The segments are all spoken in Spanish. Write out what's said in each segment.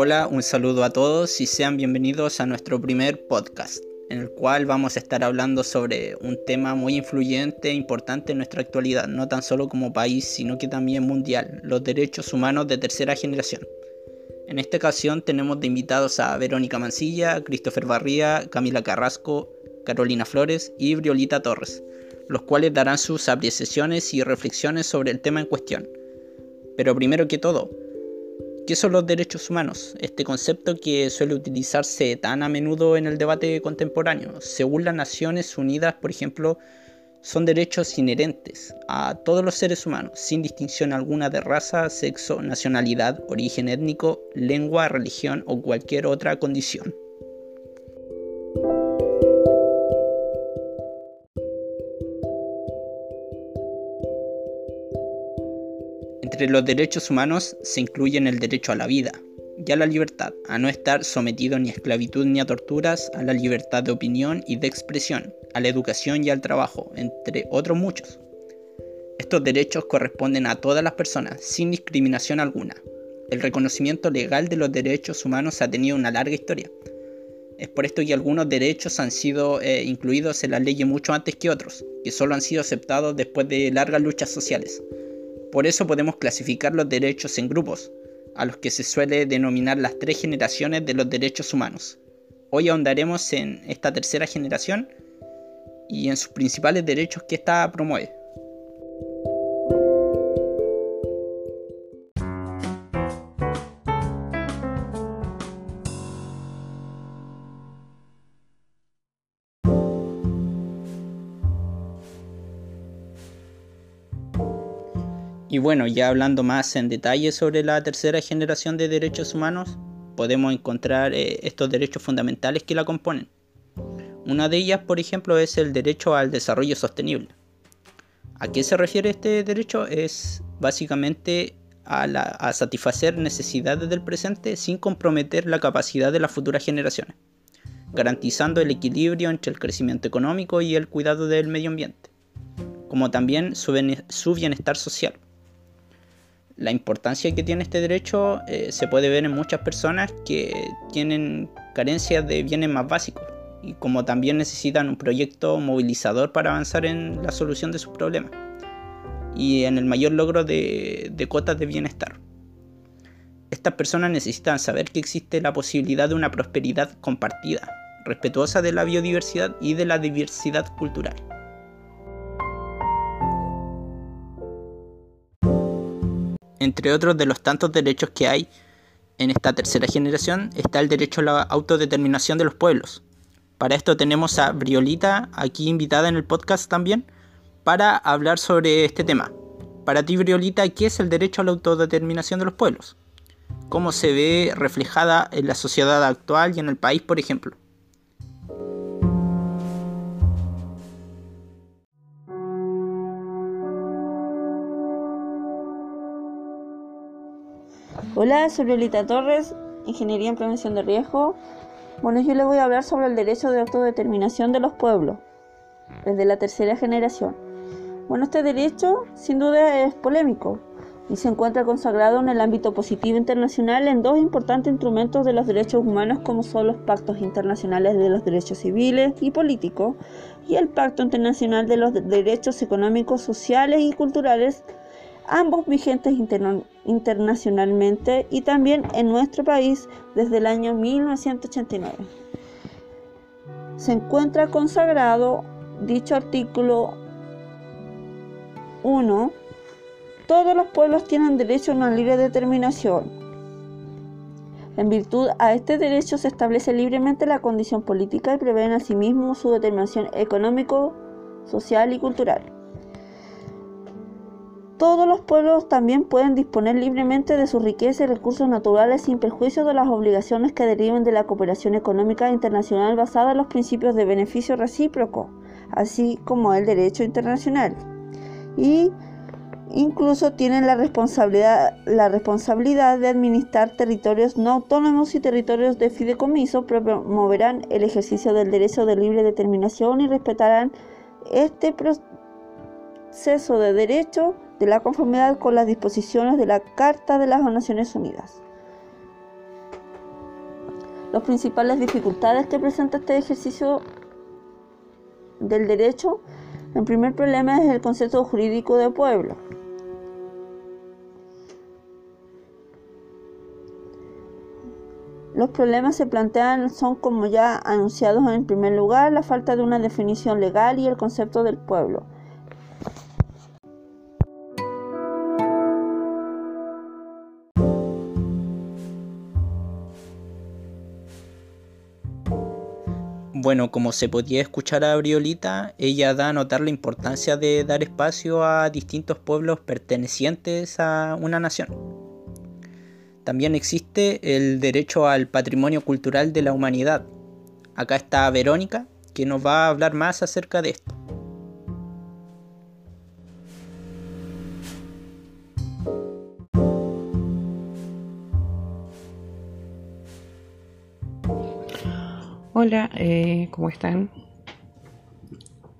Hola, un saludo a todos y sean bienvenidos a nuestro primer podcast, en el cual vamos a estar hablando sobre un tema muy influyente e importante en nuestra actualidad, no tan solo como país, sino que también mundial, los derechos humanos de tercera generación. En esta ocasión tenemos de invitados a Verónica Mancilla, Christopher Barría, Camila Carrasco, Carolina Flores y Briolita Torres, los cuales darán sus apreciaciones y reflexiones sobre el tema en cuestión. Pero primero que todo, ¿qué son los derechos humanos? Este concepto que suele utilizarse tan a menudo en el debate contemporáneo. Según las Naciones Unidas, por ejemplo, son derechos inherentes a todos los seres humanos, sin distinción alguna de raza, sexo, nacionalidad, origen étnico, lengua, religión o cualquier otra condición. Entre los derechos humanos se incluyen el derecho a la vida, y a la libertad, a no estar sometido ni a esclavitud ni a torturas, a la libertad de opinión y de expresión, a la educación y al trabajo, entre otros muchos. Estos derechos corresponden a todas las personas, sin discriminación alguna. El reconocimiento legal de los derechos humanos ha tenido una larga historia. Es por esto que algunos derechos han sido eh, incluidos en las leyes mucho antes que otros, que solo han sido aceptados después de largas luchas sociales. Por eso podemos clasificar los derechos en grupos, a los que se suele denominar las tres generaciones de los derechos humanos. Hoy ahondaremos en esta tercera generación y en sus principales derechos que ésta promueve. Y bueno, ya hablando más en detalle sobre la tercera generación de derechos humanos, podemos encontrar eh, estos derechos fundamentales que la componen. Una de ellas, por ejemplo, es el derecho al desarrollo sostenible. ¿A qué se refiere este derecho? Es básicamente a, a satisfacer necesidades del presente sin comprometer la capacidad de las futuras generaciones, garantizando el equilibrio entre el crecimiento económico y el cuidado del medio ambiente, como también su bienestar social la importancia que tiene este derecho eh, se puede ver en muchas personas que tienen carencias de bienes más básicos y como también necesitan un proyecto movilizador para avanzar en la solución de sus problemas y en el mayor logro de, de cuotas de bienestar. Estas personas necesitan saber que existe la posibilidad de una prosperidad compartida, respetuosa de la biodiversidad y de la diversidad cultural. Entre otros de los tantos derechos que hay en esta tercera generación está el derecho a la autodeterminación de los pueblos. Para esto tenemos a Briolita aquí invitada en el podcast también para hablar sobre este tema. Para ti, Briolita, ¿qué es el derecho a la autodeterminación de los pueblos? ¿Cómo se ve reflejada en la sociedad actual y en el país, por ejemplo? Hola, soy Lolita Torres, Ingeniería en Prevención de Riesgo. Bueno, yo les voy a hablar sobre el derecho de autodeterminación de los pueblos, desde la tercera generación. Bueno, este derecho sin duda es polémico y se encuentra consagrado en el ámbito positivo internacional en dos importantes instrumentos de los derechos humanos como son los pactos internacionales de los derechos civiles y políticos y el Pacto Internacional de los Derechos Económicos, Sociales y Culturales ambos vigentes internacionalmente y también en nuestro país desde el año 1989. Se encuentra consagrado dicho artículo 1. Todos los pueblos tienen derecho a una libre determinación. En virtud a este derecho se establece libremente la condición política y prevén asimismo su determinación económico, social y cultural. Todos los pueblos también pueden disponer libremente de su riqueza y recursos naturales sin perjuicio de las obligaciones que deriven de la cooperación económica internacional basada en los principios de beneficio recíproco, así como el derecho internacional. Y incluso tienen la responsabilidad, la responsabilidad de administrar territorios no autónomos y territorios de fideicomiso, promoverán el ejercicio del derecho de libre determinación y respetarán este proceso de derecho de la conformidad con las disposiciones de la Carta de las Naciones Unidas. Las principales dificultades que presenta este ejercicio del derecho, el primer problema es el concepto jurídico de pueblo. Los problemas se plantean son como ya anunciados en primer lugar, la falta de una definición legal y el concepto del pueblo. Bueno, como se podía escuchar a Briolita, ella da a notar la importancia de dar espacio a distintos pueblos pertenecientes a una nación. También existe el derecho al patrimonio cultural de la humanidad. Acá está Verónica, que nos va a hablar más acerca de esto. Hola, eh, ¿cómo están?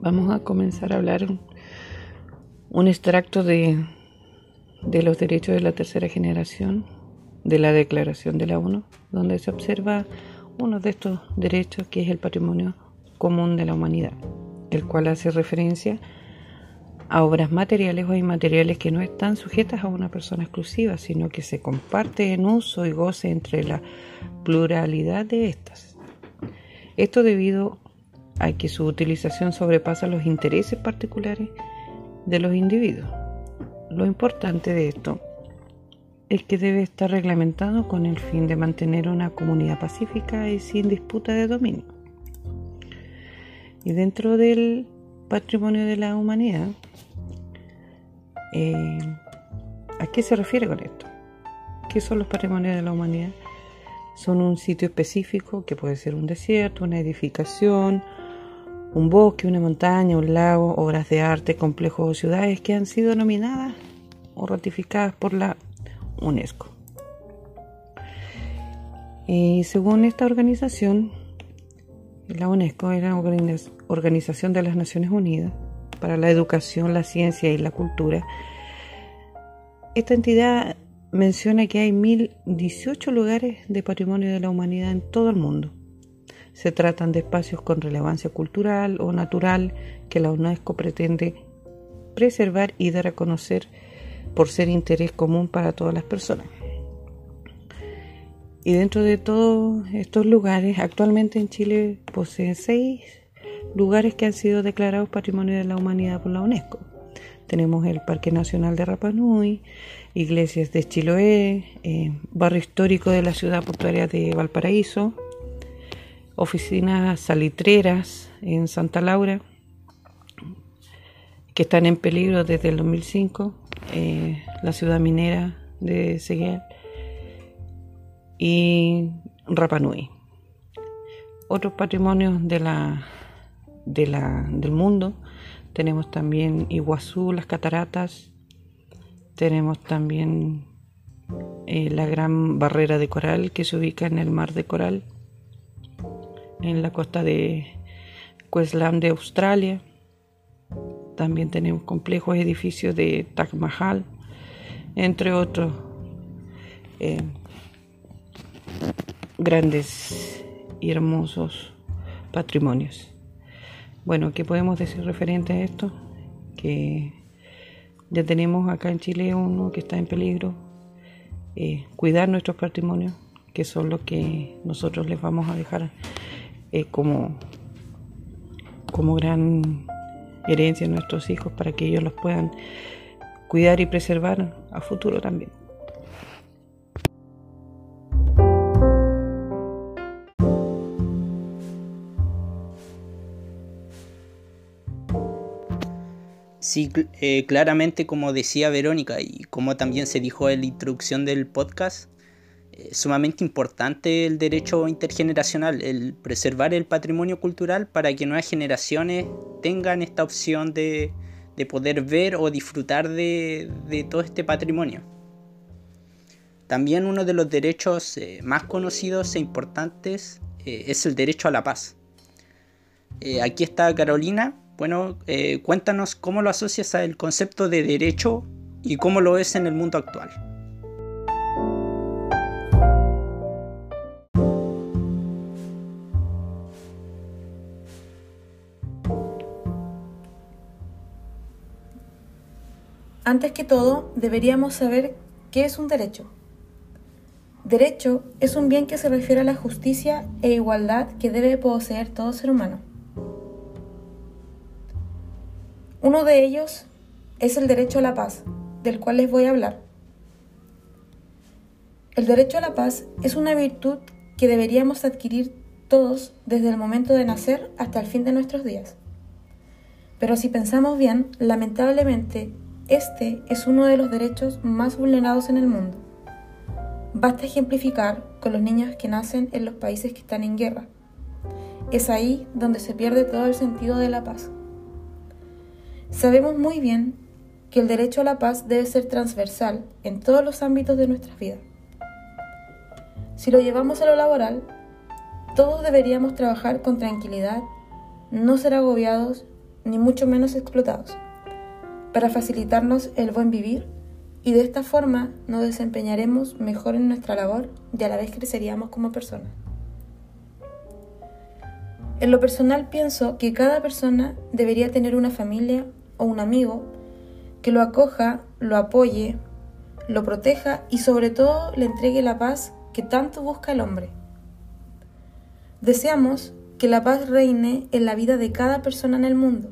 Vamos a comenzar a hablar un extracto de, de los derechos de la tercera generación de la Declaración de la ONU, donde se observa uno de estos derechos que es el patrimonio común de la humanidad, el cual hace referencia a obras materiales o inmateriales que no están sujetas a una persona exclusiva, sino que se comparte en uso y goce entre la pluralidad de estas. Esto debido a que su utilización sobrepasa los intereses particulares de los individuos. Lo importante de esto es que debe estar reglamentado con el fin de mantener una comunidad pacífica y sin disputa de dominio. Y dentro del patrimonio de la humanidad, eh, ¿a qué se refiere con esto? ¿Qué son los patrimonios de la humanidad? Son un sitio específico que puede ser un desierto, una edificación, un bosque, una montaña, un lago, obras de arte, complejos o ciudades que han sido nominadas o ratificadas por la UNESCO. Y según esta organización, la UNESCO es la Organización de las Naciones Unidas para la Educación, la Ciencia y la Cultura. Esta entidad menciona que hay 1.018 lugares de patrimonio de la humanidad en todo el mundo. Se tratan de espacios con relevancia cultural o natural que la UNESCO pretende preservar y dar a conocer por ser interés común para todas las personas. Y dentro de todos estos lugares, actualmente en Chile posee seis lugares que han sido declarados Patrimonio de la Humanidad por la UNESCO. Tenemos el Parque Nacional de Rapanui, iglesias de Chiloé, eh, barrio histórico de la ciudad portuaria de Valparaíso, oficinas salitreras en Santa Laura, que están en peligro desde el 2005, eh, la ciudad minera de Seguel y Rapanui. Otros patrimonios de la, de la, del mundo tenemos también Iguazú, las cataratas, tenemos también eh, la gran barrera de coral que se ubica en el mar de coral, en la costa de Queensland de Australia. También tenemos complejos edificios de Taj Mahal, entre otros eh, grandes y hermosos patrimonios. Bueno, ¿qué podemos decir referente a esto? Que ya tenemos acá en Chile uno que está en peligro. Eh, cuidar nuestros patrimonios, que son los que nosotros les vamos a dejar eh, como, como gran herencia a nuestros hijos para que ellos los puedan cuidar y preservar a futuro también. Sí, eh, claramente como decía Verónica y como también se dijo en la introducción del podcast, es sumamente importante el derecho intergeneracional, el preservar el patrimonio cultural para que nuevas generaciones tengan esta opción de, poder ver o disfrutar de, todo este patrimonio. También uno de los derechos eh, más conocidos e importantes eh, es el derecho a la paz. Eh, aquí está Carolina. Bueno, eh, cuéntanos cómo lo asocias al concepto de derecho y cómo lo es en el mundo actual. Antes que todo, deberíamos saber qué es un derecho. Derecho es un bien que se refiere a la justicia e igualdad que debe poseer todo ser humano. Uno de ellos es el derecho a la paz, del cual les voy a hablar. El derecho a la paz es una virtud que deberíamos adquirir todos desde el momento de nacer hasta el fin de nuestros días. Pero si pensamos bien, lamentablemente, este es uno de los derechos más vulnerados en el mundo. Basta ejemplificar con los niños que nacen en los países que están en guerra. Es ahí donde se pierde todo el sentido de la paz. Sabemos muy bien que el derecho a la paz debe ser transversal en todos los ámbitos de nuestras vidas. Si lo llevamos a lo laboral, todos deberíamos trabajar con tranquilidad, no ser agobiados ni mucho menos explotados, para facilitarnos el buen vivir y de esta forma nos desempeñaremos mejor en nuestra labor y a la vez creceríamos como personas. En lo personal pienso que cada persona debería tener una familia o un amigo que lo acoja, lo apoye, lo proteja y sobre todo le entregue la paz que tanto busca el hombre. Deseamos que la paz reine en la vida de cada persona en el mundo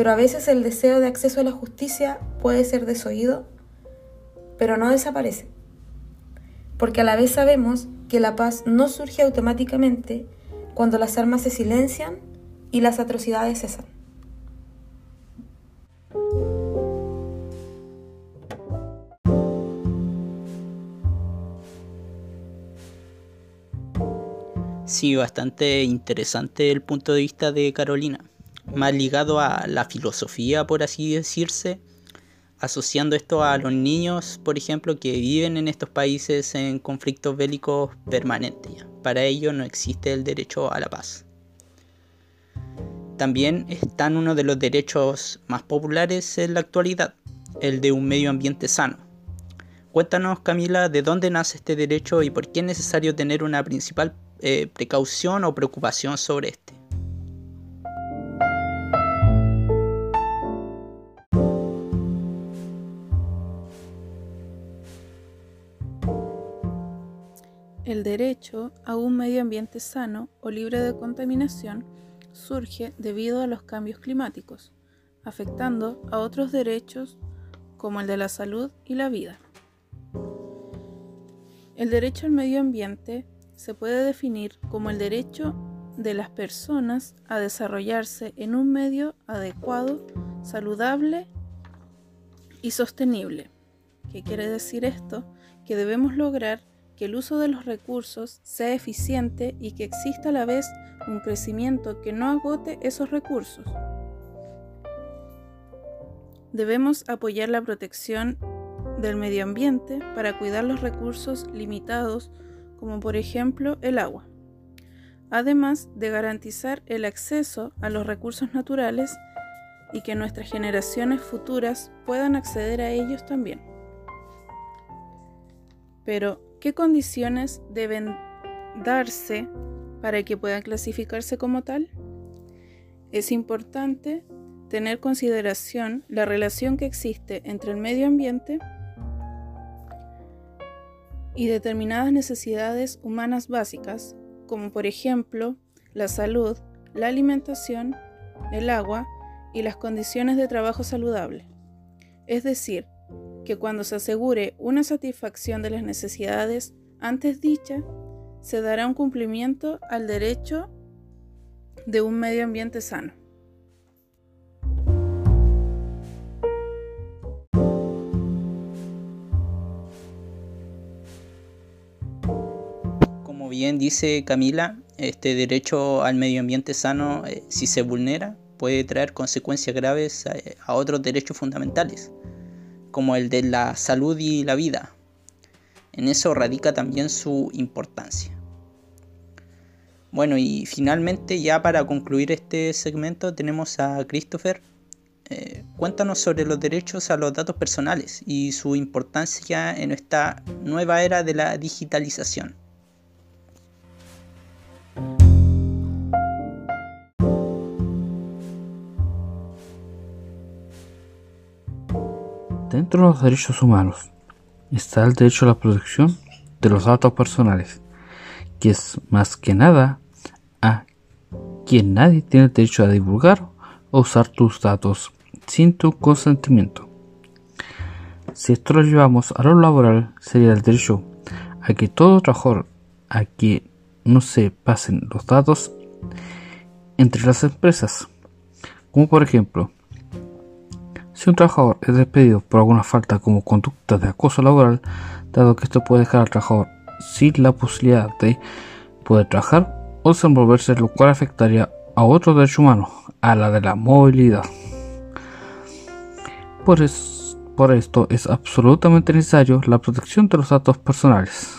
pero a veces el deseo de acceso a la justicia puede ser desoído, pero no desaparece. Porque a la vez sabemos que la paz no surge automáticamente cuando las armas se silencian y las atrocidades cesan. Sí, bastante interesante el punto de vista de Carolina más ligado a la filosofía, por así decirse, asociando esto a los niños, por ejemplo, que viven en estos países en conflictos bélicos permanentes. Para ellos no existe el derecho a la paz. También está uno de los derechos más populares en la actualidad, el de un medio ambiente sano. Cuéntanos, Camila, de dónde nace este derecho y por qué es necesario tener una principal eh, precaución o preocupación sobre este. El derecho a un medio ambiente sano o libre de contaminación surge debido a los cambios climáticos, afectando a otros derechos como el de la salud y la vida. El derecho al medio ambiente se puede definir como el derecho de las personas a desarrollarse en un medio adecuado, saludable y sostenible. ¿Qué quiere decir esto? Que debemos lograr que el uso de los recursos sea eficiente y que exista a la vez un crecimiento que no agote esos recursos. Debemos apoyar la protección del medio ambiente para cuidar los recursos limitados como por ejemplo el agua, además de garantizar el acceso a los recursos naturales y que nuestras generaciones futuras puedan acceder a ellos también. Pero, ¿Qué condiciones deben darse para que puedan clasificarse como tal? Es importante tener consideración la relación que existe entre el medio ambiente y determinadas necesidades humanas básicas, como por ejemplo la salud, la alimentación, el agua y las condiciones de trabajo saludable. Es decir, que cuando se asegure una satisfacción de las necesidades antes dichas, se dará un cumplimiento al derecho de un medio ambiente sano. Bien dice Camila, este derecho al medio ambiente sano, eh, si se vulnera, puede traer consecuencias graves a otros derechos fundamentales como el de la salud y la vida. En eso radica también su importancia. Bueno, y finalmente ya para concluir este segmento tenemos a Christopher. Eh, cuéntanos sobre los derechos a los datos personales y su importancia en esta nueva era de la digitalización. Dentro de los derechos humanos está el derecho a la protección de los datos personales, que es más que nada a quien nadie tiene el derecho a divulgar o usar tus datos sin tu consentimiento. Si esto lo llevamos a lo laboral, sería el derecho a que todo trabajador a que no se pasen los datos entre las empresas. Como por ejemplo, si un trabajador es despedido por alguna falta como conducta de acoso laboral, dado que esto puede dejar al trabajador sin la posibilidad de poder trabajar o desenvolverse, lo cual afectaría a otro derecho humano, a la de la movilidad. Por, por esto es absolutamente necesario la protección de los datos personales.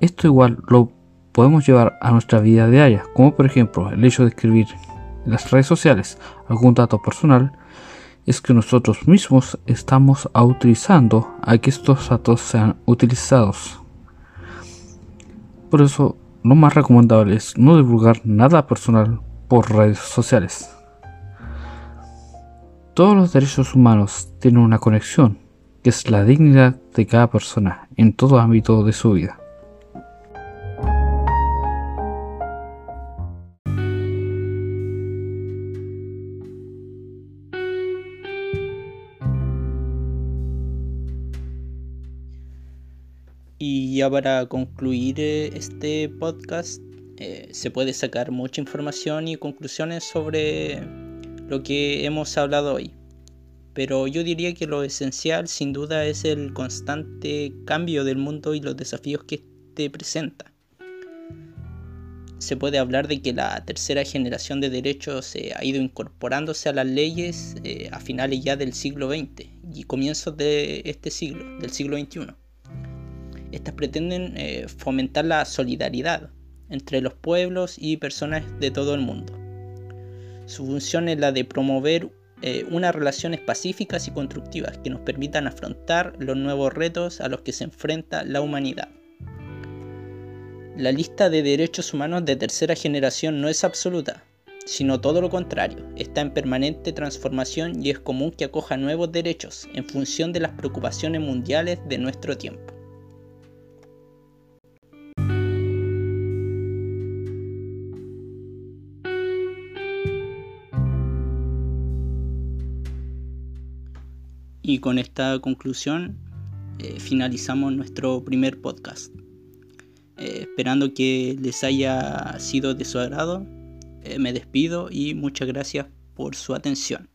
Esto igual lo podemos llevar a nuestra vida diaria, como por ejemplo el hecho de escribir en las redes sociales algún dato personal, es que nosotros mismos estamos autorizando a que estos datos sean utilizados. Por eso, lo más recomendable es no divulgar nada personal por redes sociales. Todos los derechos humanos tienen una conexión, que es la dignidad de cada persona en todo ámbito de su vida. Y ya para concluir eh, este podcast, eh, se puede sacar mucha información y conclusiones sobre lo que hemos hablado hoy. Pero yo diría que lo esencial sin duda es el constante cambio del mundo y los desafíos que este presenta. Se puede hablar de que la tercera generación de derechos eh, ha ido incorporándose a las leyes a finales ya del siglo XX y comienzos de este siglo, del siglo XXI estas pretenden eh, fomentar la solidaridad entre los pueblos y personas de todo el mundo. Su función es la de promover eh, unas relaciones pacíficas y constructivas que nos permitan afrontar los nuevos retos a los que se enfrenta la humanidad. La lista de derechos humanos de tercera generación no es absoluta, sino todo lo contrario, está en permanente transformación y es común que acoja nuevos derechos en función de las preocupaciones mundiales de nuestro tiempo. Y con esta conclusión eh, finalizamos nuestro primer podcast. Eh, esperando que les haya sido de su agrado, eh, me despido y muchas gracias por su atención.